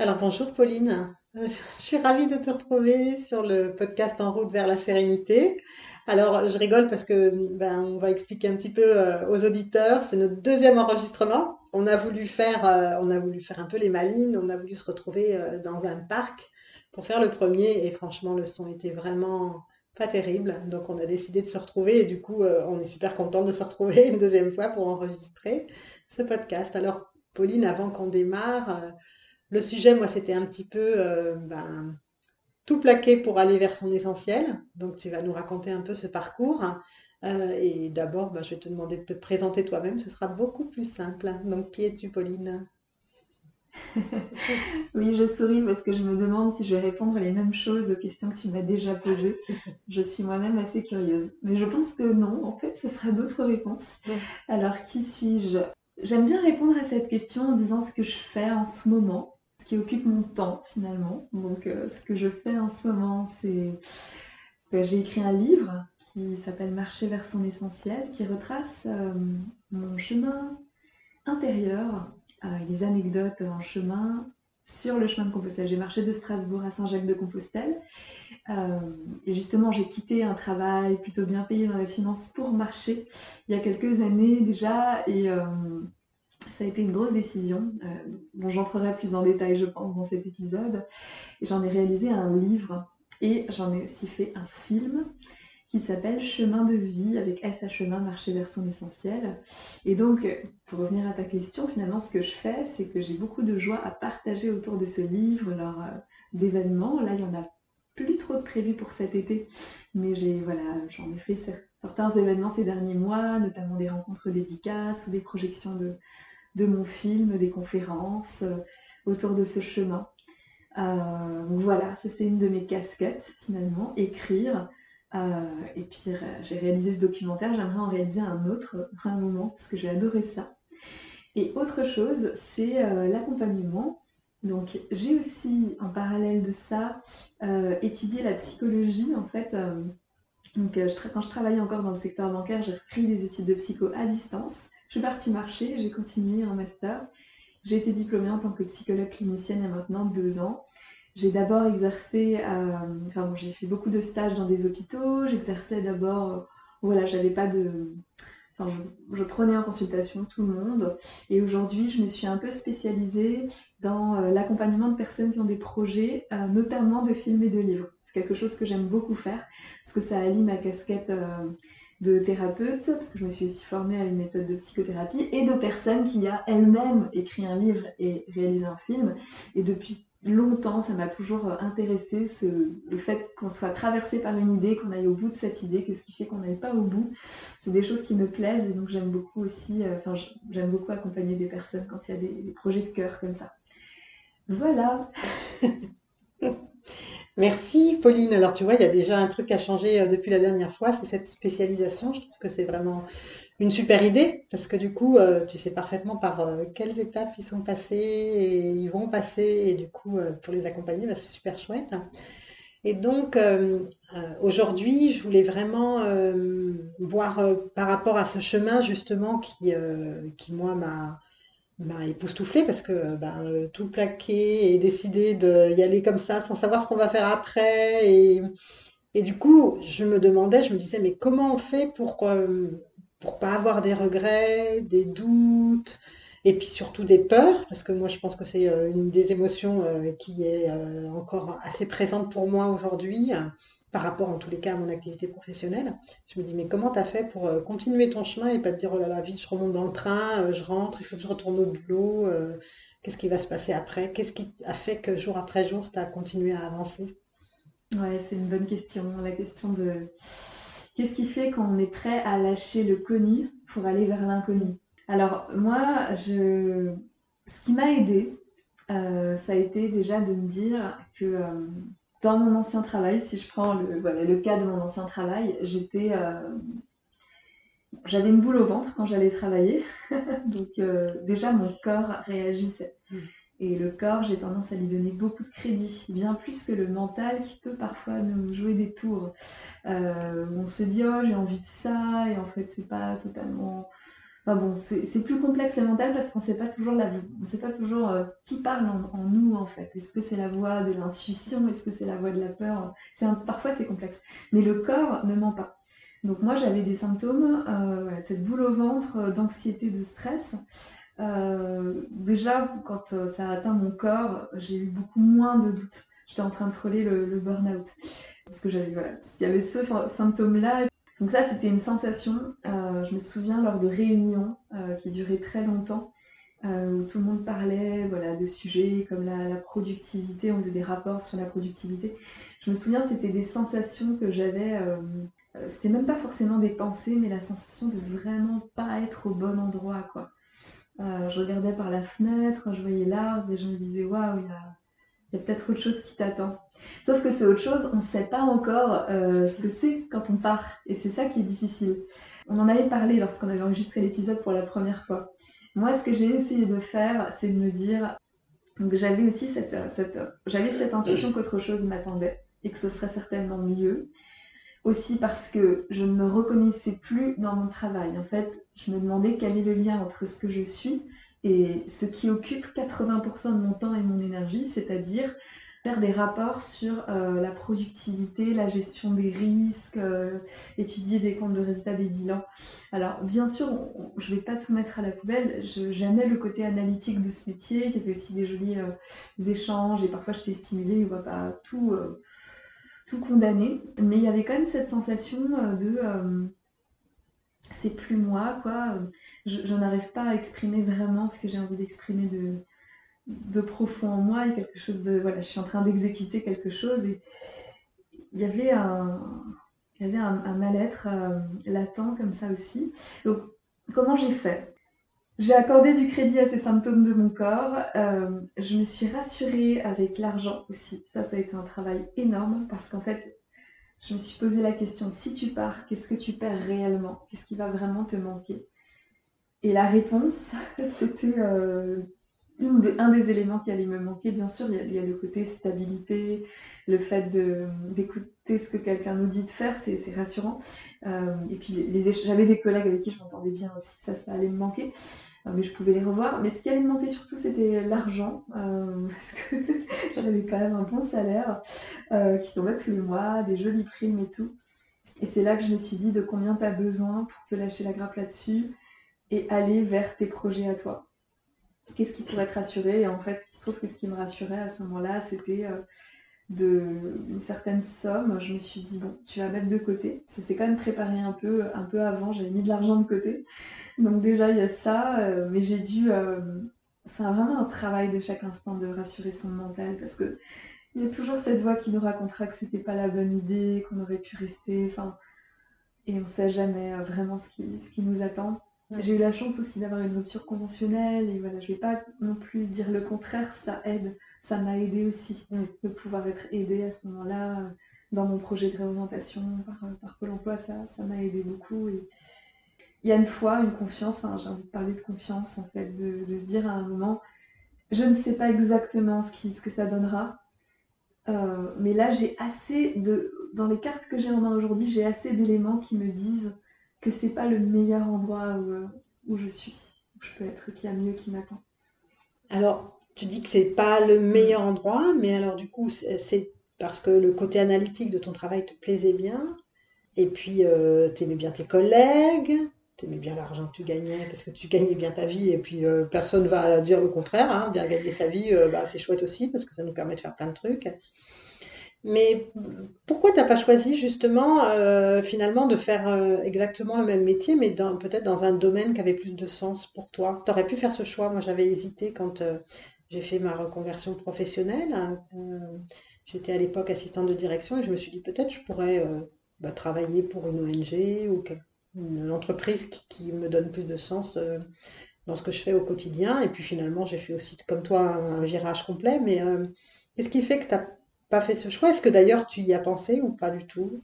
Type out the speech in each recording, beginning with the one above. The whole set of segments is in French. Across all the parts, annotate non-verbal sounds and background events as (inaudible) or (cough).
Alors bonjour Pauline, Euh, je suis ravie de te retrouver sur le podcast En route vers la sérénité. Alors je rigole parce que ben, on va expliquer un petit peu euh, aux auditeurs, c'est notre deuxième enregistrement. On a voulu faire, euh, on a voulu faire un peu les malines, on a voulu se retrouver dans un parc pour faire le premier et franchement le son était vraiment pas terrible. Donc on a décidé de se retrouver et du coup on est super content de se retrouver (laughs) une deuxième fois pour enregistrer ce podcast. Alors Pauline, avant qu'on démarre, le sujet, moi, c'était un petit peu euh, ben, tout plaquer pour aller vers son essentiel. Donc, tu vas nous raconter un peu ce parcours. Euh, et d'abord, ben, je vais te demander de te présenter toi-même. Ce sera beaucoup plus simple. Donc, qui es-tu, Pauline? (laughs) Oui, je souris parce que je me demande si je vais répondre les mêmes choses aux questions que tu m'as déjà posées. (laughs) Je suis moi-même assez curieuse. Mais je pense que non, en fait, ce sera d'autres réponses. Alors, qui suis-je? J'aime bien répondre à cette question en disant ce que je fais en ce moment, qui occupe mon temps finalement. Donc, euh, ce que je fais en ce moment, c'est que j'ai écrit un livre qui s'appelle Marcher vers son essentiel, qui retrace euh, mon chemin intérieur, euh, les anecdotes en chemin sur le chemin de Compostelle. J'ai marché de Strasbourg à Saint-Jacques-de-Compostelle. Euh, et justement, j'ai quitté un travail plutôt bien payé dans la finance pour marcher il y a quelques années déjà. Euh, ça a été une grosse décision. Euh, bon, j'entrerai plus en détail, je pense, dans cet épisode. J'en ai réalisé un livre et j'en ai aussi fait un film qui s'appelle Chemin de vie avec S à chemin, marcher vers son essentiel. Et donc, pour revenir à ta question, finalement, ce que je fais, c'est que j'ai beaucoup de joie à partager autour de ce livre lors euh, d'événements. Là, il y en a plus trop de prévus pour cet été, mais j'ai voilà, j'en ai fait cer- certains événements ces derniers mois, notamment des rencontres dédicaces ou des projections de, de mon film, des conférences euh, autour de ce chemin. Euh, voilà, ça c'est une de mes casquettes finalement, écrire. Euh, et puis j'ai réalisé ce documentaire, j'aimerais en réaliser un autre à un moment parce que j'ai adoré ça. Et autre chose, c'est l'accompagnement. Donc j'ai aussi en parallèle de ça étudié la psychologie en fait. donc quand je travaillais encore dans le secteur bancaire, j'ai repris des études de psycho à distance. Je suis partie marcher, j'ai continué en master. J'ai été diplômée en tant que psychologue clinicienne il y a maintenant deux ans. J'ai d'abord exercé, euh, enfin bon, j'ai fait beaucoup de stages dans des hôpitaux. J'exerçais d'abord, euh, voilà, j'avais pas de, enfin je, prenais en consultation tout le monde. Et aujourd'hui, je me suis un peu spécialisée dans euh, l'accompagnement de personnes qui ont des projets, notamment de films et de livres. C'est quelque chose que j'aime beaucoup faire parce que ça allie ma casquette de thérapeute, parce que je me suis aussi formée à une méthode de psychothérapie, et de personnes qui a elle-même écrit un livre et réalisé un film. Et depuis longtemps, ça m'a toujours intéressé le fait qu'on soit traversé par une idée, qu'on aille au bout de cette idée, qu'est-ce qui fait qu'on n'aille pas au bout. C'est des choses qui me plaisent et donc j'aime beaucoup aussi, euh, enfin j'aime beaucoup accompagner des personnes quand il y a des projets de cœur comme ça. Voilà. (laughs) Merci, Pauline. Alors, tu vois, il y a déjà un truc a changé euh, depuis la dernière fois, c'est cette spécialisation. Je trouve que c'est vraiment une super idée parce que du coup, euh, tu sais parfaitement par euh, quelles étapes ils sont passés et ils vont passer. Et du coup, pour les accompagner, bah, c'est super chouette. Et donc, aujourd'hui, je voulais vraiment voir par rapport à ce chemin justement qui moi, m'a m'a époustouflée parce que ben, tout plaquer et décider d'y aller comme ça sans savoir ce qu'on va faire après. Et, du coup, je me demandais, je me disais, mais comment on fait pour, euh, pour pas avoir des regrets, des doutes, et puis surtout des peurs, parce que moi je pense que c'est euh, une des émotions euh, qui est euh, encore assez présente pour moi aujourd'hui, par rapport en tous les cas à mon activité professionnelle. Je me dis, mais comment t'as fait pour euh, continuer ton chemin et pas te dire, oh là là, vite, je remonte dans le train, euh, je rentre, il faut que je retourne au boulot, euh, qu'est-ce qui va se passer après? Qu'est-ce qui a fait que jour après jour, t'as continué à avancer? Ouais, c'est une bonne question. La question de qu'est-ce qui fait qu'on est prêt à lâcher le connu pour aller vers l'inconnu? Alors moi, je... ce qui m'a aidé, ça a été déjà de me dire que dans mon ancien travail, si je prends le, voilà, le cas de mon ancien travail, j'étais, euh, j'avais une boule au ventre quand j'allais travailler. (laughs) Donc euh, déjà, mon corps réagissait. Et le corps, j'ai tendance à lui donner beaucoup de crédit, bien plus que le mental qui peut parfois nous jouer des tours. Euh, on se dit, oh, j'ai envie de ça, et en fait, c'est pas totalement bon, c'est plus complexe le mental parce qu'on sait pas toujours la on sait pas toujours euh, qui parle en, nous en fait. Est-ce que c'est la voix de l'intuition? Est-ce que c'est la voix de la peur? Parfois c'est complexe, mais le corps ne ment pas. Donc moi j'avais des symptômes, euh, cette boule au ventre, euh, d'anxiété, de stress. déjà quand ça a atteint mon corps, j'ai eu beaucoup moins de doutes. J'étais en train de frôler le, le burn-out parce que j'avais voilà, il y avait ce symptôme là donc ça, c'était une sensation. Euh, je me souviens lors de réunions euh, qui duraient très longtemps, euh, où tout le monde parlait voilà, de sujets comme la, productivité, on faisait des rapports sur la productivité. Je me souviens, c'était des sensations que j'avais. c'était même pas forcément des pensées, mais la sensation de vraiment pas être au bon endroit, quoi. je regardais par la fenêtre, je voyais l'arbre et je me disais waouh, il y a il y a peut-être autre chose qui t'attend. Sauf que c'est autre chose, on ne sait pas encore euh, ce que c'est quand on part. Et c'est ça qui est difficile. On en avait parlé lorsqu'on avait enregistré l'épisode pour la première fois. Moi, ce que j'ai essayé de faire, c'est de me dire... Donc j'avais aussi cette, cette, j'avais cette intuition qu'autre chose m'attendait et que ce serait certainement mieux. Aussi parce que je ne me reconnaissais plus dans mon travail. En fait, je me demandais quel est le lien entre ce que je suis et ce qui occupe 80% de mon temps et mon énergie, c'est-à-dire faire des rapports sur euh, la productivité, la gestion des risques, euh, étudier des comptes de résultats, des bilans. Alors bien sûr, je ne vais pas tout mettre à la poubelle, j'aimais le côté analytique de ce métier, il y avait aussi des jolis euh, échanges et parfois j'étais stimulée, on ne pas tout, tout condamner, mais il y avait quand même cette sensation de c'est plus moi, quoi. Je, n'arrive pas à exprimer vraiment ce que j'ai envie d'exprimer de, de profond en moi et quelque chose de. Voilà, je suis en train d'exécuter quelque chose et il y avait un, il y avait un, mal-être euh, latent comme ça aussi. Donc, comment j'ai fait? J'ai accordé du crédit à ces symptômes de mon corps. Euh, je me suis rassurée avec l'argent aussi. Ça, ça a été un travail énorme parce qu'en fait, je me suis posé la question, si tu pars, qu'est-ce que tu perds réellement? Qu'est-ce qui va vraiment te manquer? Et la réponse, (laughs) c'était euh, un des éléments qui allait me manquer. Bien sûr, il y a, le côté stabilité, le fait d'écouter ce que quelqu'un nous dit de faire, c'est rassurant. Euh, et puis, j'avais des collègues avec qui je m'entendais bien aussi, ça, ça allait me manquer. Euh, mais je pouvais les revoir. Mais ce qui allait me manquer surtout, c'était l'argent, euh, (laughs) parce que (laughs) j'avais quand même un bon salaire euh, qui tombait tous les mois, des jolies primes et tout. Et c'est là que je me suis dit de combien tu as besoin pour te lâcher la grappe là-dessus et aller vers tes projets à toi? Qu'est-ce qui pourrait te rassurer? Et en fait, il se trouve que ce qui me rassurait à ce moment-là, c'était de une certaine somme. Je me suis dit bon, tu vas mettre de côté. Ça s'est quand même préparé un peu, un peu avant. J'avais mis de l'argent de côté. Donc déjà, il y a ça, euh, mais j'ai dû... Euh, c'est vraiment un travail de chaque instant de rassurer son mental, parce que il y a toujours cette voix qui nous racontera que c'était pas la bonne idée, qu'on aurait pu rester, enfin... Et on sait jamais euh, vraiment ce qui, ce qui nous attend. J'ai eu la chance aussi d'avoir une rupture conventionnelle, et voilà, je vais pas non plus dire le contraire, ça aide, ça m'a aidé aussi, de pouvoir être aidée à ce moment-là, dans mon projet de réorientation par, par Pôle emploi, ça, m'a aidé beaucoup. Et, il y a une foi, une confiance, enfin j'ai envie de parler de confiance en fait, de, se dire à un moment, je ne sais pas exactement ce, qui, ce que ça donnera, euh, mais là j'ai assez de, dans les cartes que j'ai en main aujourd'hui, j'ai assez d'éléments qui me disent que c'est pas le meilleur endroit où, euh, où je suis, où je peux être, qu'il y a mieux qui m'attend. Alors, tu dis que c'est pas le meilleur endroit, mais alors du coup, c'est parce que le côté analytique de ton travail te plaisait bien, et puis euh, tu aimais bien tes collègues, tu aimais bien l'argent que tu gagnais parce que tu gagnais bien ta vie et puis euh, personne va dire le contraire. Hein. bien gagner sa vie, euh, bah, c'est chouette aussi parce que ça nous permet de faire plein de trucs. Mais pourquoi tu n'as pas choisi justement euh, finalement de faire exactement le même métier mais peut-être dans un domaine qui avait plus de sens pour toi? Tu aurais pu faire ce choix. Moi j'avais hésité quand j'ai fait ma reconversion professionnelle. Hein. J'étais à l'époque assistante de direction et je me suis dit peut-être je pourrais bah, travailler pour une ONG ou une entreprise qui, me donne plus de sens euh, dans ce que je fais au quotidien. Et puis finalement, j'ai fait aussi, comme toi, un, virage complet. Mais euh, qu'est-ce qui fait que tu n'as pas fait ce choix? Est-ce que d'ailleurs tu y as pensé ou pas du tout?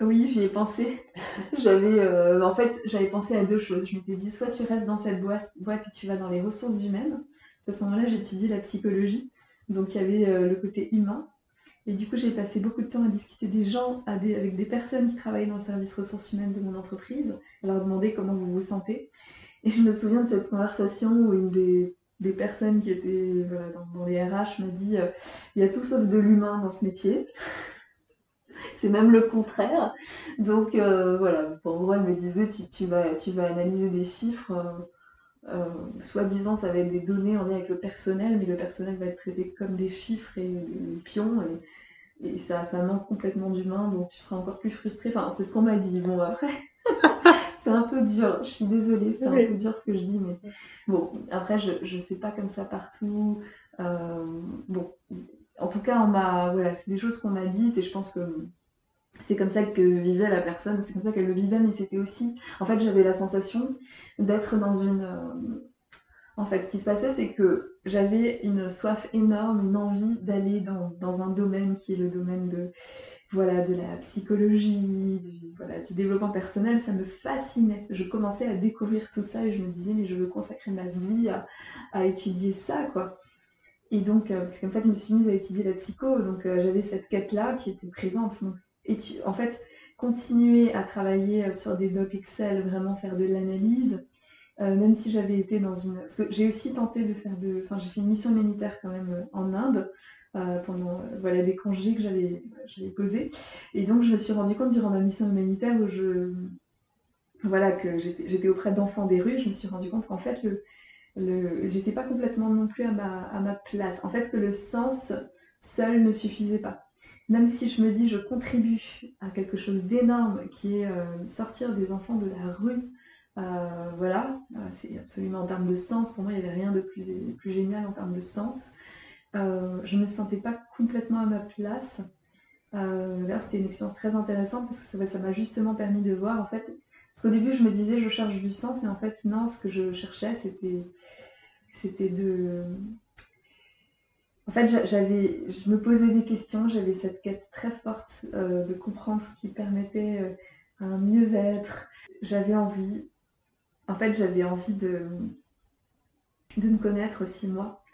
Oui, j'y ai pensé. (laughs) j'avais, euh, en fait, j'avais pensé à deux choses. Je m'étais dit, soit tu restes dans cette boîte et tu vas dans les ressources humaines. À ce moment-là, j'étudie la psychologie. Donc, il y avait le côté humain. Et du coup, j'ai passé beaucoup de temps à discuter des gens, avec des personnes qui travaillent dans le service ressources humaines de mon entreprise, à leur demander comment vous vous sentez. Et je me souviens de cette conversation où une des, personnes qui étaient dans, les RH m'a dit euh, il y a tout sauf de l'humain dans ce métier. (laughs) C'est même le contraire. Donc euh, voilà, pour moi, elle me disait tu, vas, analyser des chiffres. Euh, euh, soi-disant, ça va être des données en lien avec le personnel, mais le personnel va être traité comme des chiffres et des pions. Et, et ça, ça manque complètement d'humain, donc tu seras encore plus frustré. Enfin, c'est ce qu'on m'a dit. Bon, après, (laughs) c'est un peu dur. Je suis désolée, c'est un peu dur ce que je dis, mais bon, après, je ne sais pas comme ça partout. bon, en tout cas, on m'a, voilà, c'est des choses qu'on m'a dites et je pense que c'est comme ça que vivait la personne, c'est comme ça qu'elle le vivait, mais c'était aussi, en fait, j'avais la sensation d'être dans une, euh, en fait, ce qui se passait, c'est que j'avais une soif énorme, une envie d'aller dans, dans, un domaine qui est le domaine de, voilà, de la psychologie, du, voilà, du développement personnel. Ça me fascinait. Je commençais à découvrir tout ça et je me disais, mais je veux consacrer ma vie à, à étudier ça, quoi. Et donc, euh, c'est comme ça que je me suis mise à étudier la psycho. Donc, euh, j'avais cette quête-là qui était présente. Et en fait, continuer à travailler euh, sur des docs Excel, vraiment faire de l'analyse, euh, même si j'avais été dans une... J'ai aussi tenté de faire de... Enfin, j'ai fait une mission humanitaire quand même euh, en Inde, pendant voilà, des congés que j'avais posés. Et donc, je me suis rendu compte durant ma mission humanitaire où. Voilà, que j'étais auprès d'enfants des rues, je me suis rendu compte qu'en fait, le, le, j'étais pas complètement non plus à ma, à ma place. En fait, que le sens seul ne suffisait pas même si je me dis je contribue à quelque chose d'énorme qui est euh, sortir des enfants de la rue, euh, voilà, euh, c'est absolument en termes de sens, pour moi il n'y avait rien de plus, génial en termes de sens. je ne me sentais pas complètement à ma place. D'ailleurs c'était une expérience très intéressante parce que ça m'a justement permis de voir en fait, parce qu'au début je me disais je cherche du sens, mais en fait non, ce que je cherchais c'était de en fait, j'avais, je me posais des questions, j'avais cette quête très forte euh, de comprendre ce qui permettait euh, un mieux-être. J'avais envie, en fait, j'avais envie de, me connaître aussi moi.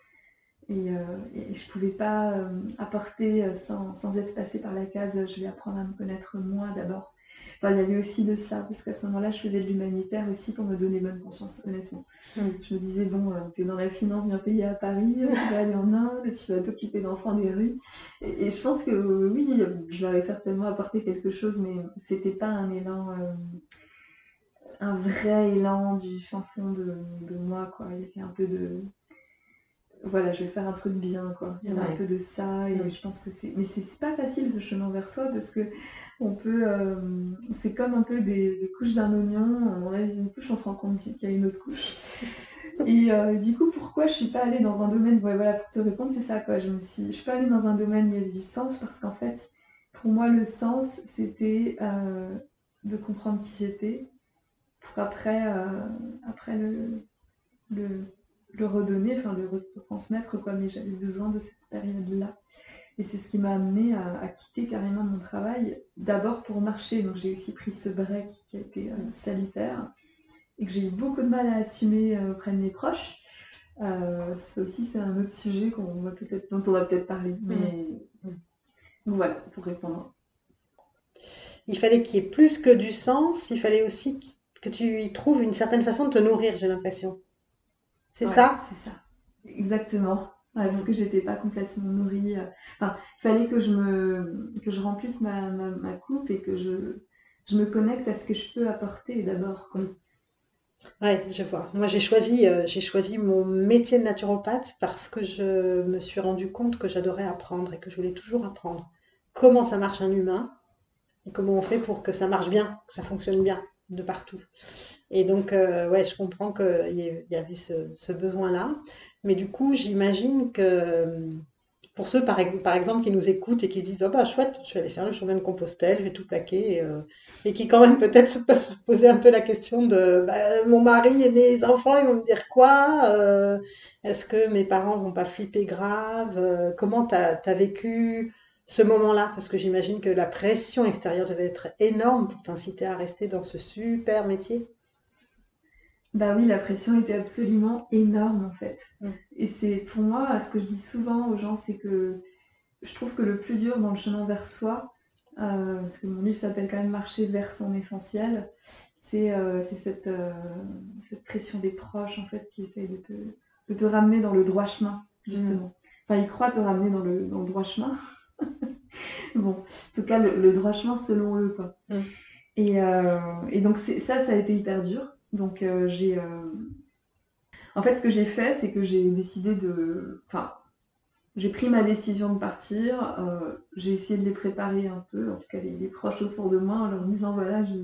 Et, euh, je pouvais pas apporter sans, sans, être passé par la case, je vais apprendre à me connaître moi d'abord. Enfin, il y avait aussi de ça, parce qu'à ce moment-là, je faisais de l'humanitaire aussi pour me donner bonne conscience, honnêtement. Mm. Je me disais, bon, euh, tu es dans la finance bien payée à Paris, tu vas aller en Inde, tu vas t'occuper d'enfants des rues. Et, je pense que oui, je leur ai certainement apporté quelque chose, mais c'était pas un élan, euh, un vrai élan du fin fond de, de moi, quoi. Il y avait un peu de voilà, je vais faire un truc bien, quoi. Il y a un peu de ça, et je pense que c'est. Mais c'est pas facile ce chemin vers soi parce que on peut. Euh, c'est comme un peu des, couches d'un oignon. On enlève une couche, on se rend compte qu'il y a une autre couche. (laughs) Et euh, du coup, pourquoi je suis pas allée dans un domaine. voilà, pour te répondre, c'est ça, quoi. Je me suis. Je suis pas allée dans un domaine où il y avait du sens parce qu'en fait, pour moi, le sens, c'était euh, de comprendre qui j'étais pour après, après le, le le redonner, enfin le retransmettre, quoi. Mais j'avais besoin de cette période-là. Et c'est ce qui m'a amené à, quitter carrément mon travail, d'abord pour marcher. Donc j'ai aussi pris ce break qui a été euh, salutaire et que j'ai eu beaucoup de mal à assumer euh, auprès de mes proches. Euh, ça aussi, c'est un autre sujet qu'on va peut-être, dont on va peut-être parler. Mais voilà, pour répondre. Il fallait qu'il y ait plus que du sens, il fallait aussi que tu y trouves une certaine façon de te nourrir, j'ai l'impression. C'est ça C'est ça. Exactement. parce que j'étais pas complètement nourrie. Euh. Enfin, il fallait que je me que je remplisse ma, ma, coupe et que je, je me connecte à ce que je peux apporter d'abord. Ouais, je vois. Moi, j'ai choisi, euh, j'ai choisi mon métier de naturopathe parce que je me suis rendu compte que j'adorais apprendre et que je voulais toujours apprendre comment ça marche un humain et comment on fait pour que ça marche bien, que ça fonctionne bien de partout. Et donc, euh, ouais, je comprends qu'il y avait ce, besoin-là. Mais du coup, j'imagine que pour ceux, par, exemple, qui nous écoutent et qui se disent Oh, bah chouette, je vais aller faire le chemin de Compostelle, je vais tout plaquer, euh, et qui, quand même, peut-être (laughs) peuvent se poser un peu la question de bah, Mon mari et mes enfants, ils vont me dire quoi euh, Est-ce que mes parents vont pas flipper grave Comment tu vécu ce moment-là? Parce que j'imagine que la pression extérieure devait être énorme pour t'inciter à rester dans ce super métier. Bah oui, la pression était absolument énorme en fait. Et c'est pour moi, ce que je dis souvent aux gens, c'est que je trouve que le plus dur dans le chemin vers soi, euh, parce que mon livre s'appelle quand même Marcher vers son essentiel, c'est euh, cette, cette pression des proches en fait qui essayent de te, de te ramener dans le droit chemin, justement. Enfin, ils croient te ramener dans le, dans le droit chemin. (laughs) bon, en tout cas, le, droit chemin selon eux, quoi. Et, et, donc, ça, ça a été hyper dur. Donc, j'ai en fait, ce que j'ai fait, c'est que j'ai décidé de. Enfin, j'ai pris ma décision de partir. Euh, j'ai essayé de les préparer un peu, en tout cas les, proches autour de moi, en leur disant voilà, je,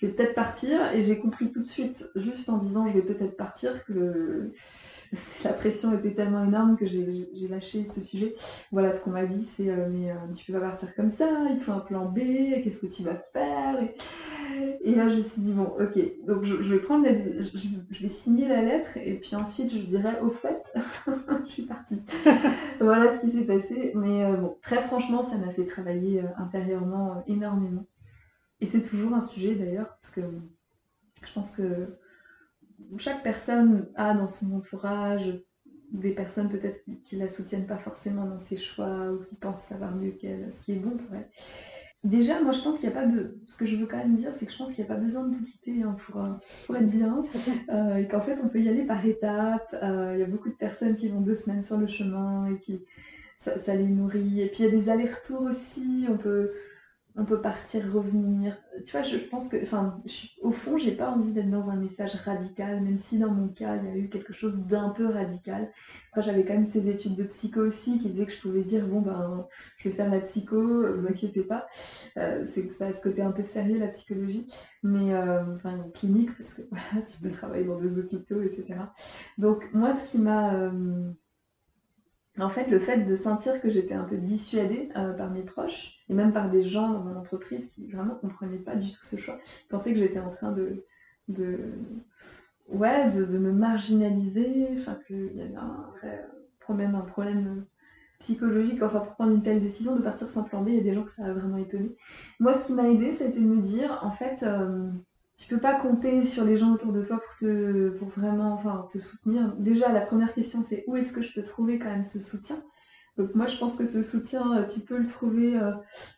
je vais peut-être partir. Et j'ai compris tout de suite, juste en disant je vais peut-être partir, que (laughs) la pression était tellement énorme que j'ai lâché ce sujet. Voilà, ce qu'on m'a dit, c'est euh, mais euh, tu peux pas partir comme ça, il faut un plan B, qu'est-ce que tu vas faire? Et, là, je me suis dit bon, ok, donc je, vais prendre, je, vais signer la lettre et puis ensuite je dirais au fait, (laughs) je suis partie. (laughs) voilà ce qui s'est passé. Mais euh, bon, très franchement, ça m'a fait travailler intérieurement énormément. Et c'est toujours un sujet d'ailleurs parce que je pense que chaque personne a dans son entourage des personnes peut-être qui, ne la soutiennent pas forcément dans ses choix ou qui pensent savoir mieux qu'elle, ce qui est bon pour elle. Déjà, moi je pense qu'il n'y a pas de. Ce que je veux quand même dire, c'est que je pense qu'il n'y a pas besoin de tout quitter hein, pour, euh, pour, être bien. (laughs) Euh, et qu'en fait, on peut y aller par étapes. Euh, il y a beaucoup de personnes qui vont deux semaines sur le chemin et qui. Ça, ça les nourrit. Et puis il y a des allers-retours aussi. On peut on peut partir, revenir. Tu vois, je, pense que, enfin, au fond, j'ai pas envie d'être dans un message radical, même si dans mon cas, il y a eu quelque chose d'un peu radical. Après, j'avais quand même ces études de psycho aussi qui disaient que je pouvais dire, bon, ben, je vais faire la psycho, vous inquiétez pas. Euh, c'est que ça a ce côté un peu sérieux, la psychologie, mais, euh, enfin, clinique, parce que (laughs) voilà, tu peux travailler dans des hôpitaux, etc. Donc, moi, ce qui m'a. Euh, en fait, le fait de sentir que j'étais un peu dissuadée euh, par mes proches, et même par des gens dans mon entreprise qui vraiment comprenaient pas du tout ce choix, pensaient que j'étais en train de, de ouais, de, me marginaliser, enfin qu'il y avait un vrai problème, un problème psychologique, enfin pour prendre une telle décision de partir sans plan B, il y a des gens que ça a vraiment étonné. Moi, ce qui m'a aidé, c'était de me dire, en fait, euh, tu peux pas compter sur les gens autour de toi pour te pour vraiment enfin te soutenir. Déjà la première question c'est où est-ce que je peux trouver quand même ce soutien? Donc moi je pense que ce soutien euh, tu peux le trouver euh,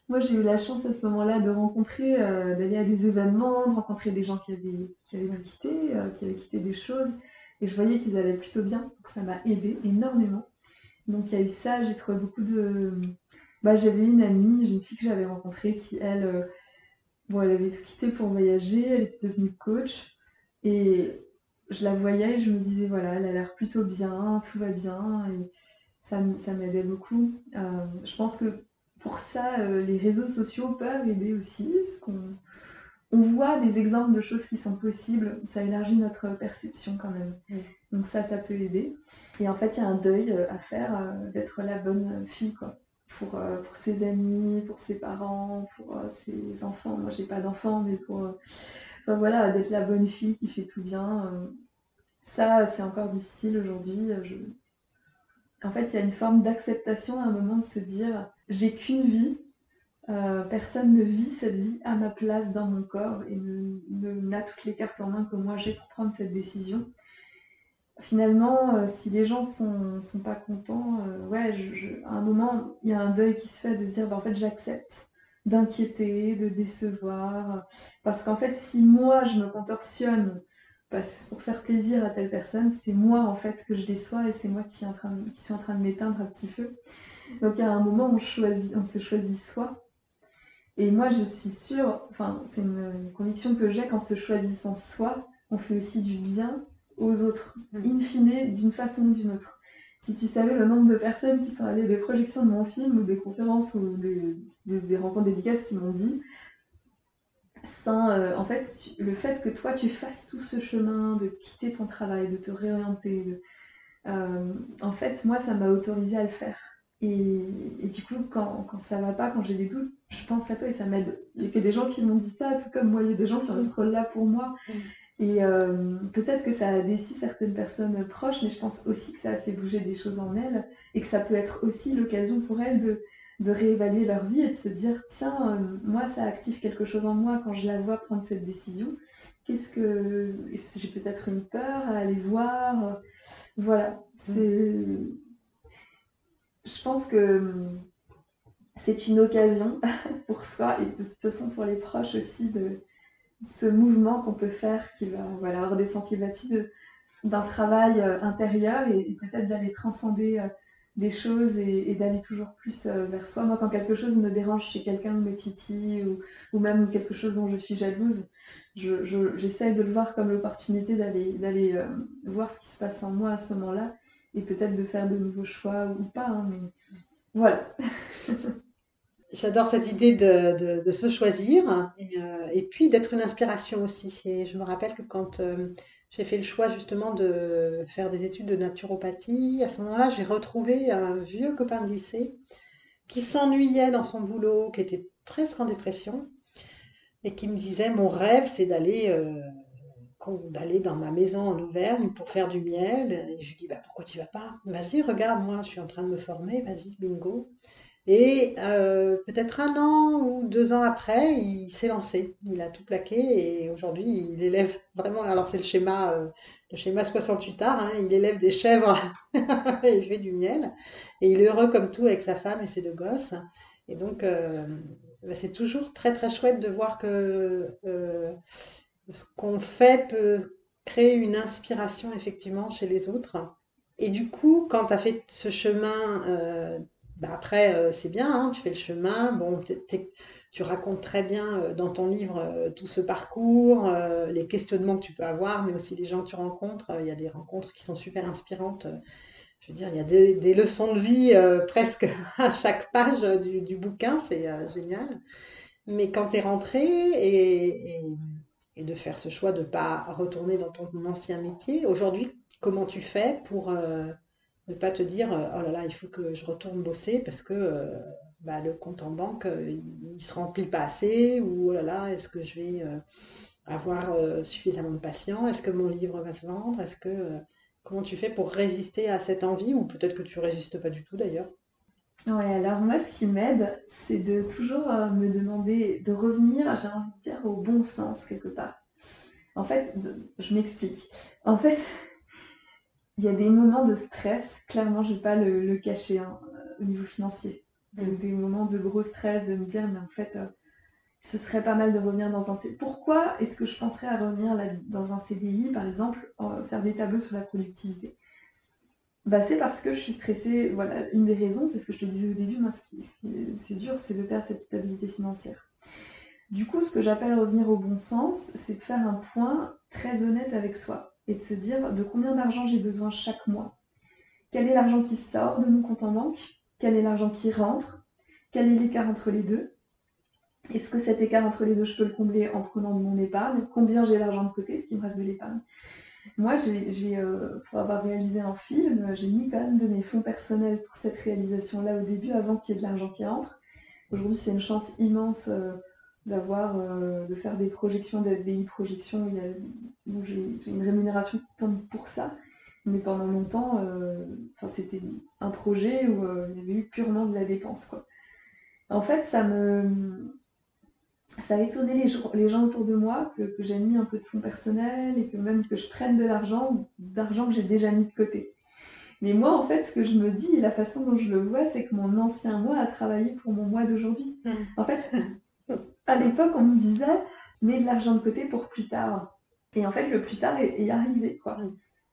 moi j'ai eu la chance à ce moment-là de rencontrer euh, d'aller à des événements, de rencontrer des gens qui avaient qui avaient tout quitté, qui avaient quitté des choses et je voyais qu'ils allaient plutôt bien. Donc ça m'a aidé énormément. Donc il y a eu ça, j'ai trouvé beaucoup de bah j'avais une amie, j'ai une fille que j'avais rencontrée qui elle Bon, elle avait tout quitté pour voyager, elle était devenue coach. Et je la voyais et je me disais, voilà, elle a l'air plutôt bien, tout va bien. Et ça, ça m'aidait beaucoup. Euh, je pense que pour ça, euh, les réseaux sociaux peuvent aider aussi, puisqu'on on voit des exemples de choses qui sont possibles. Ça élargit notre perception quand même. Donc ça, ça peut aider. Et en fait, il y a un deuil euh, à faire d'être la bonne fille, quoi pour, euh, pour ses amis, pour ses parents, pour euh, ses enfants. Moi, j'ai pas d'enfants, mais pour. Euh, enfin voilà, d'être la bonne fille qui fait tout bien. ça, c'est encore difficile aujourd'hui. En fait, il y a une forme d'acceptation à un moment de se dire j'ai qu'une vie. personne ne vit cette vie à ma place dans mon corps et n'a toutes les cartes en main que moi j'ai pour prendre cette décision finalement, euh, si les gens sont, sont pas contents, euh, ouais, à un moment, il y a un deuil qui se fait de se dire, bah, en fait, j'accepte d'inquiéter, de décevoir. Parce qu'en fait, si moi, je me contorsionne pour faire plaisir à telle personne, c'est moi, en fait, que je déçois et c'est moi qui, en train qui suis en train de m'éteindre un petit peu. Donc, à un moment, on, choisit, on se choisit soi. Et moi, je suis sûre, enfin, c'est une conviction que j'ai qu'en se choisissant soi, on fait aussi du bien aux autres, in fine, d'une façon ou d'une autre. Si tu savais le nombre de personnes qui sont allées des projections de mon film ou des conférences ou des, rencontres dédicaces qui m'ont dit, sans, euh, en fait, le fait que toi tu fasses tout ce chemin de quitter ton travail, de te réorienter, euh, en fait, moi ça m'a autorisé à le faire. Et, du coup, quand, quand ça va pas, quand j'ai des doutes, je pense à toi et ça m'aide. Il y a que des gens qui m'ont dit ça, tout comme moi, il y a des gens qui ont ce rôle-là pour moi. Et euh, peut-être que ça a déçu certaines personnes proches, mais je pense aussi que ça a fait bouger des choses en elles et que ça peut être aussi l'occasion pour elles de, de réévaluer leur vie et de se dire tiens, euh, moi ça active quelque chose en moi quand je la vois prendre cette décision. Qu'est-ce que. J'ai peut-être une peur à aller voir? Voilà. C'est. Je pense que c'est une occasion (laughs) pour soi et de toute façon pour les proches aussi de, ce mouvement qu'on peut faire qui va voilà, avoir des sentiers battus d'un travail euh, intérieur et, peut-être d'aller transcender euh, des choses et, d'aller toujours plus euh, vers soi. Moi, quand quelque chose me dérange chez quelqu'un, me titille ou, ou, même quelque chose dont je suis jalouse, j'essaie de le voir comme l'opportunité d'aller d'aller voir ce qui se passe en moi à ce moment-là et peut-être de faire de nouveaux choix ou pas. Hein, mais voilà. (laughs) J'adore cette idée de, se choisir et, euh, et puis d'être une inspiration aussi. Et je me rappelle que quand euh, j'ai fait le choix justement de faire des études de naturopathie, à ce moment-là, j'ai retrouvé un vieux copain de lycée qui s'ennuyait dans son boulot, qui était presque en dépression et qui me disait mon rêve c'est d'aller euh, d'aller dans ma maison en Auvergne pour faire du miel. Et je lui dis bah pourquoi tu vas pas? Vas-y, regarde, moi je suis en train de me former, vas-y, bingo. Et euh, peut-être un an ou deux ans après, il s'est lancé. Il a tout plaqué et aujourd'hui, il élève vraiment. Alors, c'est le schéma, euh, le schéma 68 arts. Hein, il élève des chèvres (laughs) et il fait du miel. Et il est heureux comme tout avec sa femme et ses deux gosses. Et donc, euh, bah, c'est toujours très très chouette de voir que ce qu'on fait peut créer une inspiration effectivement chez les autres. Et du coup, quand tu as fait ce chemin bah, après, euh, c'est bien, hein, tu fais le chemin. Bon, tu racontes très bien euh, dans ton livre euh, tout ce parcours, les questionnements que tu peux avoir, mais aussi les gens que tu rencontres. Il y a des rencontres qui sont super inspirantes. Je veux dire, il y a des, leçons de vie (laughs) presque à chaque page du, bouquin, c'est génial. Mais quand tu es rentré et, et, de faire ce choix de ne pas retourner dans ton ancien métier, aujourd'hui, comment tu fais pour ne pas te dire euh, oh là là, il faut que je retourne bosser parce que euh, bah, le compte en banque, euh, il, se remplit pas assez, ou oh là là, est-ce que je vais avoir suffisamment de patients? Est-ce que mon livre va se vendre? Est-ce que comment tu fais pour résister à cette envie ou peut-être que tu résistes pas du tout d'ailleurs? Ouais, alors moi ce qui m'aide, c'est de toujours me demander de revenir, j'ai envie de dire au bon sens quelque part. En fait, je m'explique. En fait, il y a des moments de stress, clairement, je ne vais pas le, cacher hein, au niveau financier. Mm. Des moments de gros stress, de me dire, mais en fait, euh, ce serait pas mal de revenir dans un CDI. Pourquoi est-ce que je penserais à revenir là, dans un CDI, par exemple, faire des tableaux sur la productivité? Bah, C'est parce que je suis stressée. Voilà, une des raisons, c'est ce que je te disais au début, moi, ce qui, c'est dur, c'est de perdre cette stabilité financière. Du coup, ce que j'appelle revenir au bon sens, c'est de faire un point très honnête avec soi et de se dire de combien d'argent j'ai besoin chaque mois? Quel est l'argent qui sort de mon compte en banque? Quel est l'argent qui rentre? Quel est l'écart entre les deux? Est-ce que cet écart entre les deux, je peux le combler en prenant de mon épargne? Combien j'ai l'argent de côté, ce qui me reste de l'épargne? Moi, j'ai, euh, pour avoir réalisé un film, j'ai mis quand même de mes fonds personnels pour cette réalisation-là au début, avant qu'il y ait de l'argent qui entre. Aujourd'hui, c'est une chance immense. Euh, d'avoir euh, de faire des projections, des projections où, j'ai une rémunération qui tombe pour ça. Mais pendant longtemps, euh, c'était un projet où euh, il y avait eu purement de la dépense. Quoi. En fait, ça me ça a étonné les, les gens autour de moi que, que j'ai mis un peu de fonds personnels et que même que je prenne de l'argent, d'argent que j'ai déjà mis de côté. Mais moi, en fait, ce que je me dis, la façon dont je le vois, c'est que mon ancien moi a travaillé pour mon moi d'aujourd'hui. Mmh. En fait, à l'époque, on me disait, mets de l'argent de côté pour plus tard. Et en fait, le plus tard est, arrivé, quoi.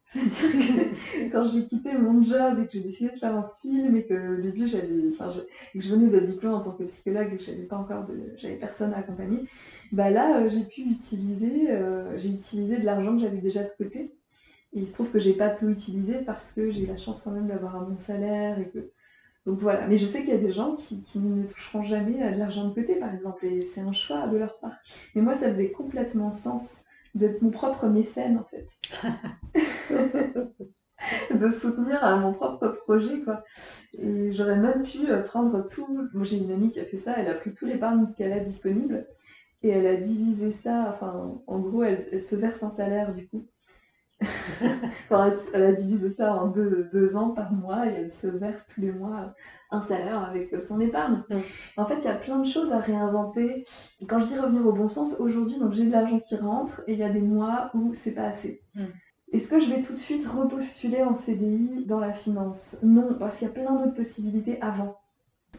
C'est-à-dire que (laughs) quand j'ai quitté mon job et que j'ai décidé de faire un film et que au début j'avais, enfin, je, je venais de diplôme en tant que psychologue et que j'avais pas encore de, j'avais personne à accompagner, bah là euh, j'ai pu utiliser, euh, j'ai utilisé de l'argent que j'avais déjà de côté. Et il se trouve que j'ai pas tout utilisé parce que j'ai eu la chance quand même d'avoir un bon salaire et que donc voilà, mais je sais qu'il y a des gens qui, ne toucheront jamais de l'argent de côté, par exemple, et c'est un choix de leur part. Mais moi, ça faisait complètement sens d'être mon propre mécène, en fait. (laughs) de soutenir à mon propre projet, quoi. Et j'aurais même pu euh, prendre tout... Moi, j'ai une amie qui a fait ça, elle a pris tous les l'épargne qu'elle a disponible, et elle a divisé ça, enfin, en gros, elle se verse un salaire, du coup (laughs) elle, a divisé ça en deux, ans par mois et elle se verse tous les mois un salaire avec son épargne. En fait, il y a plein de choses à réinventer. Quand je dis revenir au bon sens, aujourd'hui, donc j'ai de l'argent qui rentre et il y a des mois où c'est pas assez. Est-ce que je vais tout de suite repostuler en CDI dans la finance? Non, parce qu'il y a plein d'autres possibilités avant.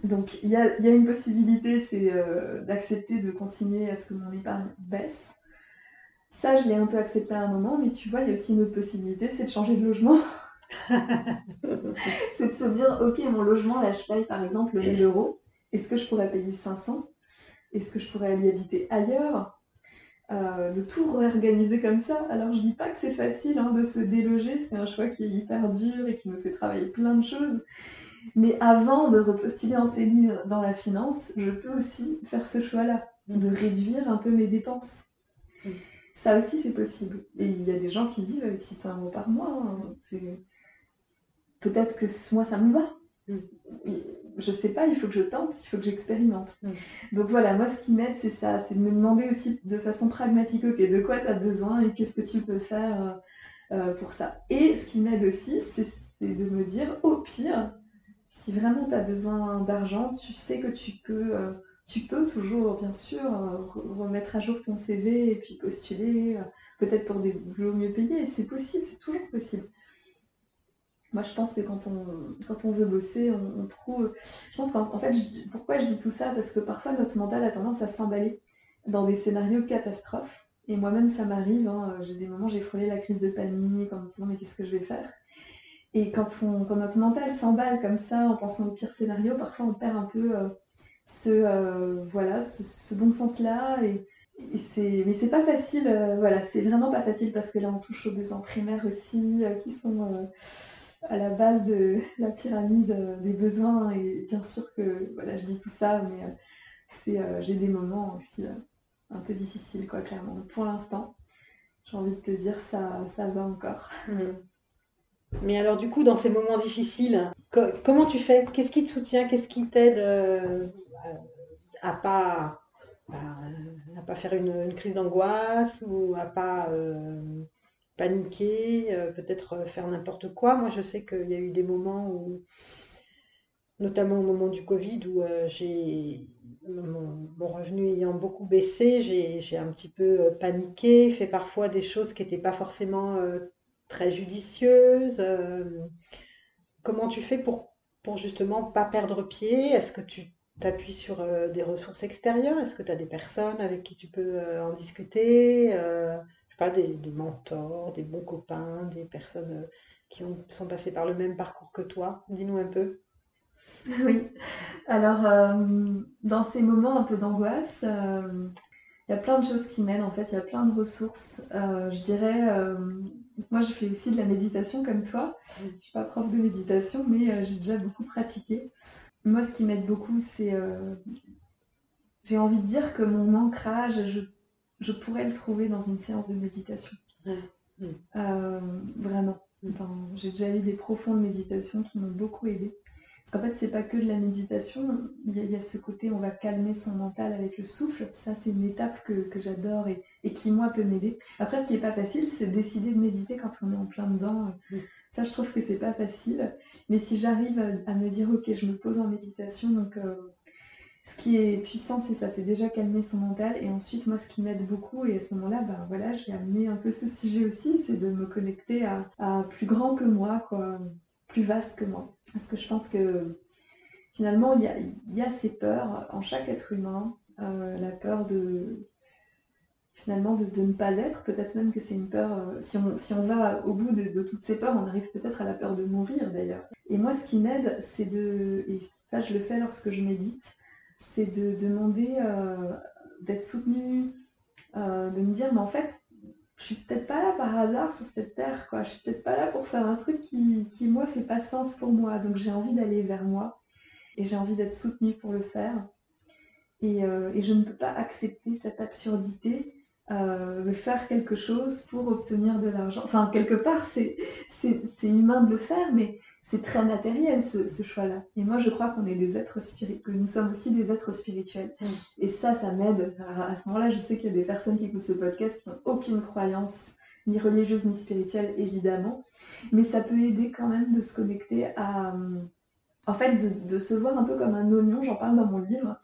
Donc il y a, une possibilité, c'est euh, d'accepter de continuer à ce que mon épargne baisse. Ça, je l'ai un peu accepté à un moment, mais tu vois, il y a aussi une autre possibilité, c'est de changer de logement. (laughs) c'est de se dire, ok, mon logement, là, je paye par exemple 1000 euros. Est-ce que je pourrais payer 500 Est-ce que je pourrais aller habiter ailleurs? Euh, de tout réorganiser comme ça. Alors je dis pas que c'est facile hein, de se déloger, c'est un choix qui est hyper dur et qui me fait travailler plein de choses. Mais avant de repostuler en CELI dans la finance, je peux aussi faire ce choix-là, de réduire un peu mes dépenses. Ça aussi, c'est possible. Et il y a des gens qui vivent avec 600 euros par mois. Hein. Peut-être que moi, ça me va je sais pas, il faut que je tente, il faut que j'expérimente. Mm. Donc voilà, moi ce qui m'aide, c'est ça, c'est de me demander aussi de façon pragmatique, ok, de quoi tu as besoin et qu'est-ce que tu peux faire euh, euh, pour ça. Et ce qui m'aide aussi, c'est de me dire, au pire, si vraiment tu as besoin d'argent, tu sais que tu peux, euh, tu peux toujours, bien sûr, remettre à jour ton CV et puis postuler, peut-être pour des boulots mieux payés, c'est possible, c'est toujours possible. Moi, je pense que quand on, veut bosser, on, trouve. Je pense qu'en fait, pourquoi je dis tout ça? Parce que parfois, notre mental a tendance à s'emballer dans des scénarios catastrophes. Et moi-même, ça m'arrive. Hein. J'ai des moments, j'ai frôlé la crise de panique en me disant, mais qu'est-ce que je vais faire? Et quand, notre mental s'emballe comme ça, en pensant au pire scénario, parfois on perd un peu euh, ce, euh, voilà, ce, bon sens-là. Et, c'est, mais c'est pas facile, euh, voilà, c'est vraiment pas facile parce que là, on touche aux besoins primaires aussi, qui sont à la base de (laughs) la pyramide des besoins. Et bien sûr que voilà, je dis tout ça, mais euh, c'est, euh, j'ai des moments aussi euh, un peu difficiles, quoi, clairement. Pour l'instant, j'ai envie de te dire, ça, ça va encore. Hmm. Mais alors, du coup, dans ces moments difficiles, comment tu fais? Qu'est-ce qui te soutient? Qu'est-ce qui t'aide à pas à pas faire une, crise d'angoisse ou à pas paniquer, euh, peut-être euh, faire n'importe quoi. Moi, je sais qu'il y a eu des moments où, notamment au moment du Covid, où euh, j'ai mon, revenu ayant beaucoup baissé, j'ai un petit peu paniqué, fait parfois des choses qui n'étaient pas forcément très judicieuses. comment tu fais pour, pour justement pas perdre pied? Est-ce que tu t'appuies sur des ressources extérieures Est-ce que tu as des personnes avec qui tu peux en discuter pas, des, mentors, des bons copains, des personnes euh, qui ont, sont passées par le même parcours que toi? Dis-nous un peu. (laughs) Oui, alors euh, dans ces moments un peu d'angoisse, euh, il y a plein de choses qui m'aident en fait, il y a plein de ressources. je dirais, moi je fais aussi de la méditation comme toi. Je ne suis pas prof de méditation, mais j'ai déjà beaucoup pratiqué. Moi ce qui m'aide beaucoup, c'est. j'ai envie de dire que mon ancrage, je je pourrais le trouver dans une séance de méditation. Euh, vraiment. j'ai déjà eu des profondes méditations qui m'ont beaucoup aidé. Parce qu'en fait, c'est pas que de la méditation, il y, a, ce côté, on va calmer son mental avec le souffle. Ça, c'est une étape que, j'adore et, qui, moi, peut m'aider. Après, ce qui est pas facile, c'est décider de méditer quand on est en plein dedans. Ça, je trouve que c'est pas facile. Mais si j'arrive à, me dire, ok, je me pose en méditation, donc euh, ce qui est puissant, c'est ça, c'est déjà calmer son mental. Et ensuite, moi, ce qui m'aide beaucoup, et à ce moment-là, ben voilà, je vais amener un peu ce sujet aussi, c'est de me connecter à, plus grand que moi, quoi, plus vaste que moi. Parce que je pense que finalement, il y a, ces peurs en chaque être humain, euh, la peur de finalement de, ne pas être, peut-être même que c'est une peur, euh, si, on, si on va au bout de, toutes ces peurs, on arrive peut-être à la peur de mourir d'ailleurs. Et moi, ce qui m'aide, c'est de, et ça je le fais lorsque je médite, c'est de demander euh, d'être soutenu, de me dire, mais en fait, je suis peut-être pas là par hasard sur cette terre, quoi. Je suis peut-être pas là pour faire un truc qui, qui moi, fait pas sens pour moi. Donc j'ai envie d'aller vers moi et j'ai envie d'être soutenue pour le faire. Et, euh, et, je ne peux pas accepter cette absurdité de faire quelque chose pour obtenir de l'argent. Enfin, quelque part, c'est humain de le faire, mais c'est très matériel ce, choix-là. Et moi, je crois qu'on est des êtres spirituels, que nous sommes aussi des êtres spirituels. Et ça, ça m'aide. À ce moment-là, je sais qu'il y a des personnes qui écoutent ce podcast qui n'ont aucune croyance, ni religieuse, ni spirituelle, évidemment. Mais ça peut aider quand même de se connecter à. En fait, de, se voir un peu comme un oignon, j'en parle dans mon livre.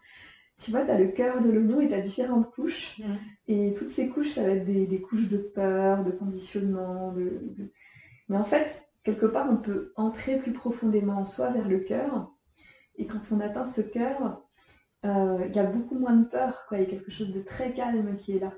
Tu vois, tu as le cœur de l'oignon et tu as différentes couches. Mm. Et toutes ces couches, ça va être des, couches de peur, de conditionnement. de... Mais en fait, quelque part, on peut entrer plus profondément en soi vers le cœur. Et quand on atteint ce cœur, euh, il y a beaucoup moins de peur, quoi. Il y a quelque chose de très calme qui est là.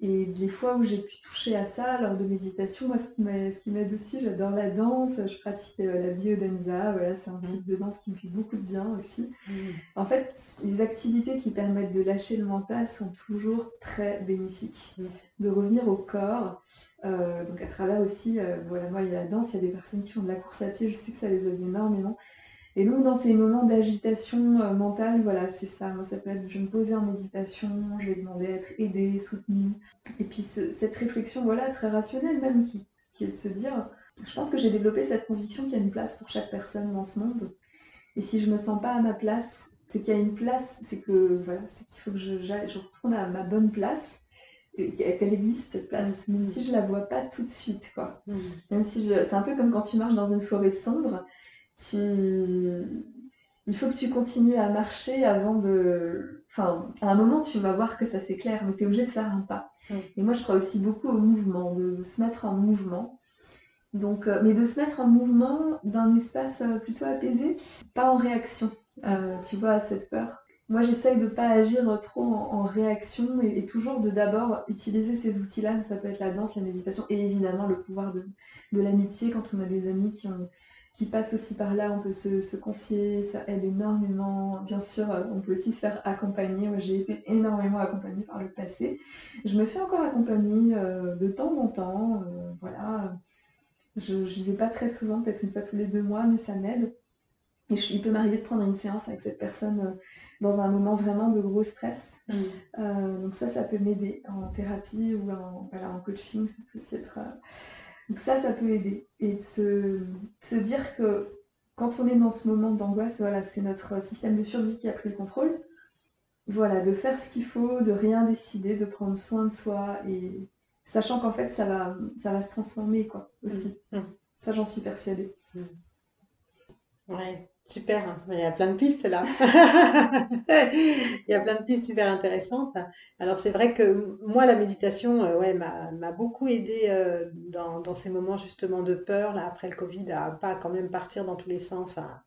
Et les fois où j'ai pu toucher à ça lors de méditation, moi, ce qui m'aide aussi, j'adore la danse, je pratique euh, la biodanza, voilà, c'est un type de danse qui me fait beaucoup de bien aussi. Mmh. En fait, les activités qui permettent de lâcher le mental sont toujours très bénéfiques. Mmh. De revenir au corps, euh, donc à travers aussi, voilà, moi, il y a la danse, il y a des personnes qui font de la course à pied, je sais que ça les aide énormément. Et donc, dans ces moments d'agitation euh, mentale, voilà, c'est ça. Moi, ça peut être, je vais me poser en méditation, je vais demander à être aidée, soutenue. Et puis, cette réflexion, voilà, très rationnelle même, qui, qui est de se dire, je pense que j'ai développé cette conviction qu'il y a une place pour chaque personne dans ce monde. Et si je me sens pas à ma place, c'est qu'il y a une place, c'est que, voilà, c'est qu'il faut que je, je retourne à ma bonne place qu'elle existe cette place, même si je la vois pas tout de suite, quoi. Mm. Même si je... c'est un peu comme quand tu marches dans une forêt sombre, il faut que tu continues à marcher avant de. Enfin, à un moment, tu vas voir que ça s'éclaire, mais tu es obligé de faire un pas. Et moi, je crois aussi beaucoup au mouvement, de, se mettre en mouvement. Donc, euh, mais de se mettre en mouvement d'un espace euh, plutôt apaisé, pas en réaction, euh, tu vois, à cette peur. Moi, j'essaye de pas agir trop en, réaction et, toujours de d'abord utiliser ces outils-là. Ça peut être la danse, la méditation et évidemment le pouvoir de, de l'amitié quand on a des amis qui ont, qui passe aussi par là, on peut se, confier, ça aide énormément. Bien sûr, euh, on peut aussi se faire accompagner. Moi, j'ai été énormément accompagnée par le passé. Je me fais encore accompagner euh, de temps en temps. Euh, voilà. Je n'y vais pas très souvent, peut-être une fois tous les deux mois, mais ça m'aide. Et il peut m'arriver de prendre une séance avec cette personne dans un moment vraiment de gros stress. Mmh. donc ça, ça peut m'aider en thérapie ou en, voilà, en coaching. Ça peut aussi être donc ça, ça peut aider. Et de se, dire que quand on est dans ce moment d'angoisse, voilà, c'est notre système de survie qui a pris le contrôle. Voilà, de faire ce qu'il faut, de rien décider, de prendre soin de soi et sachant qu'en fait ça va, ça va se transformer quoi aussi. Mmh. Mmh. Ça j'en suis persuadée. Mmh. Ouais. Super, il y a plein de pistes là. (laughs) il y a plein de pistes super intéressantes. Alors c'est vrai que moi la méditation euh, ouais, m'a beaucoup aidé euh, dans, ces moments justement de peur là après le Covid à pas quand même partir dans tous les sens, à,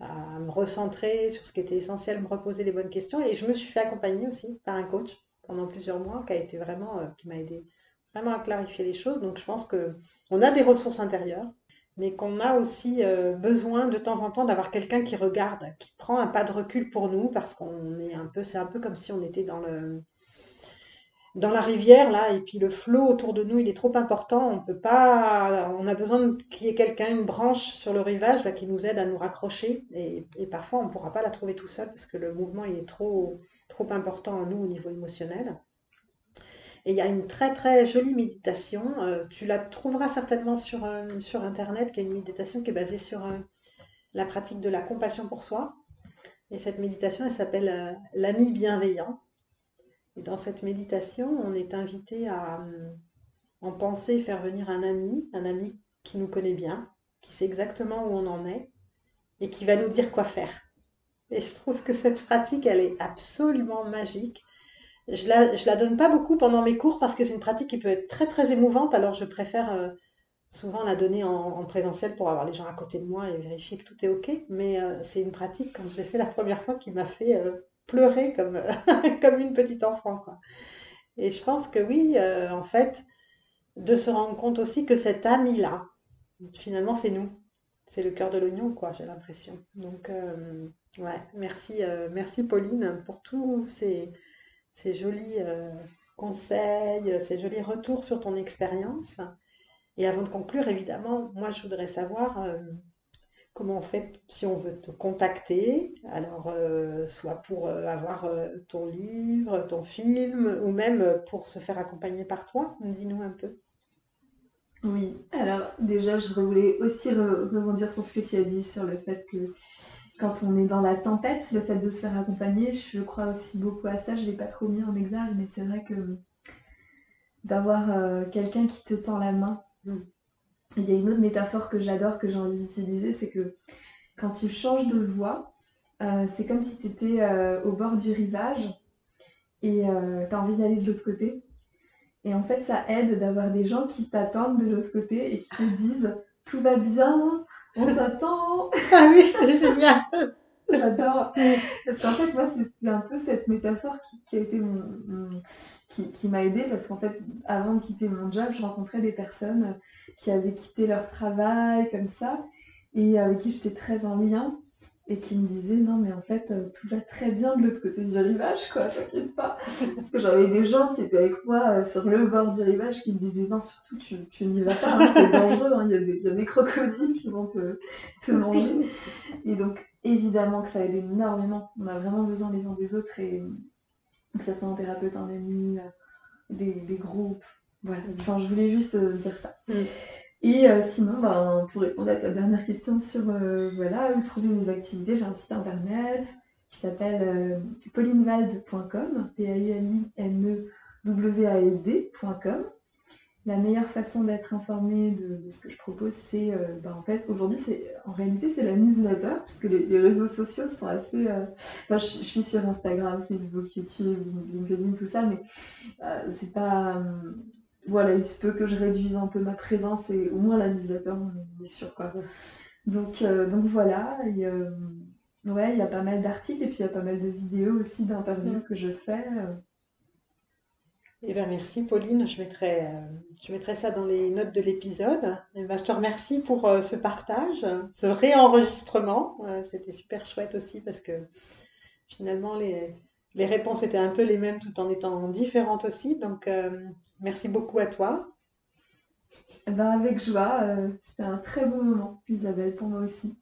à me recentrer sur ce qui était essentiel, me reposer les bonnes questions et je me suis fait accompagner aussi par un coach pendant plusieurs mois qui a été vraiment euh, qui m'a aidé vraiment à clarifier les choses. Donc je pense que on a des ressources intérieures mais qu'on a aussi euh, besoin de temps en temps d'avoir quelqu'un qui regarde, qui prend un pas de recul pour nous, parce qu'on est un peu, c'est un peu comme si on était dans le dans la rivière là, et puis le flot autour de nous, il est trop important, on peut pas, on a besoin qu'il y ait quelqu'un, une branche sur le rivage là, qui nous aide à nous raccrocher, et, parfois on ne pourra pas la trouver tout seul parce que le mouvement il est trop trop important en nous au niveau émotionnel. Et il y a une très très jolie méditation. Euh, tu la trouveras certainement sur, euh, sur Internet, qui est une méditation qui est basée sur euh, la pratique de la compassion pour soi. Et cette méditation, elle s'appelle l'ami bienveillant. Et dans cette méditation, on est invité à en penser faire venir un ami, un ami qui nous connaît bien, qui sait exactement où on en est et qui va nous dire quoi faire. Et je trouve que cette pratique, elle est absolument magique je la, la donne pas beaucoup pendant mes cours parce que c'est une pratique qui peut être très très émouvante. Alors je préfère euh, souvent la donner en, présentiel pour avoir les gens à côté de moi et vérifier que tout est ok. Mais euh, c'est une pratique quand je l'ai fait la première fois qui m'a fait euh, pleurer comme (laughs) comme une petite enfant quoi. Et je pense que oui, en fait, de se rendre compte aussi que cet ami là, finalement c'est nous, c'est le cœur de l'oignon quoi. J'ai l'impression. Donc ouais, merci merci Pauline pour tous ces ces jolis euh, conseils, ces jolis retours sur ton expérience. Et avant de conclure, évidemment, moi, je voudrais savoir euh, comment on fait si on veut te contacter. Alors, euh, soit pour avoir ton livre, ton film, ou même pour se faire accompagner par toi. Dis-nous un peu. Oui, alors déjà, je voulais aussi rebondir sur ce que tu as dit sur le fait que quand on est dans la tempête, le fait de se faire accompagner, je crois aussi beaucoup à ça. Je ne l'ai pas trop mis en exergue, mais c'est vrai que d'avoir euh, quelqu'un qui te tend la main. Mm. Il y a une autre métaphore que j'adore, que j'ai envie d'utiliser, c'est que quand tu changes de voie, euh, c'est comme si tu étais euh, au bord du rivage et tu as envie d'aller de l'autre côté. Et en fait, ça aide d'avoir des gens qui t'attendent de l'autre côté et qui te disent tout va bien, on t'attend. (laughs) Ah oui, c'est génial. J'adore. Parce qu'en fait, moi, c'est un peu cette métaphore qui, a été mon, qui, qui m'a aidé parce qu'en fait, avant de quitter mon job, je rencontrais des personnes qui avaient quitté leur travail comme ça et avec qui j'étais très en lien et qui me disaient non mais en fait euh, tout va très bien de l'autre côté du rivage quoi t'inquiète pas. Parce que j'avais des gens qui étaient avec moi euh, sur le bord du rivage qui me disaient non surtout tu, tu n'y vas pas hein, c'est dangereux hein, il y, a des, crocodiles qui vont te, manger. Et donc évidemment que ça aide énormément. On a vraiment besoin les uns des autres et que ça soit un thérapeute un ami euh, des, des groupes. Voilà. Enfin je voulais juste dire ça. Mm. Et euh, sinon, ben, pour répondre à ta dernière question sur euh, voilà, où trouver mes activités, j'ai un site internet qui s'appelle euh, paulinewald.com, P-A-U-L-I-N-E-W-A-L-D.com. La meilleure façon d'être informé de, ce que je propose, c'est ben, en fait aujourd'hui, c'est en réalité c'est la newsletter parce que les, réseaux sociaux sont assez. Enfin, je, suis sur Instagram, Facebook, YouTube, LinkedIn, tout ça, mais c'est pas voilà, il se peut que je réduise un peu ma présence et au moins la newsletter, on est sûr quoi. Donc, euh, donc voilà, euh, ouais, il y a pas mal d'articles et puis il y a pas mal de vidéos aussi d'interviews que je fais. Euh. Eh ben merci Pauline, je mettrai, je mettrai ça dans les notes de l'épisode. Eh ben, je te remercie pour ce partage, ce réenregistrement. C'était super chouette aussi parce que finalement les, les réponses étaient un peu les mêmes tout en étant différentes aussi. Donc, euh, merci beaucoup à toi. Eh ben, avec joie, euh, c'était un très beau moment, Isabelle, pour moi aussi.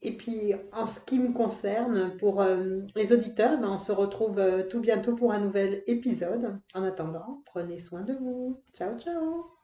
Et puis, en ce qui me concerne, pour euh, les auditeurs, ben, on se retrouve tout bientôt pour un nouvel épisode. En attendant, prenez soin de vous. Ciao, ciao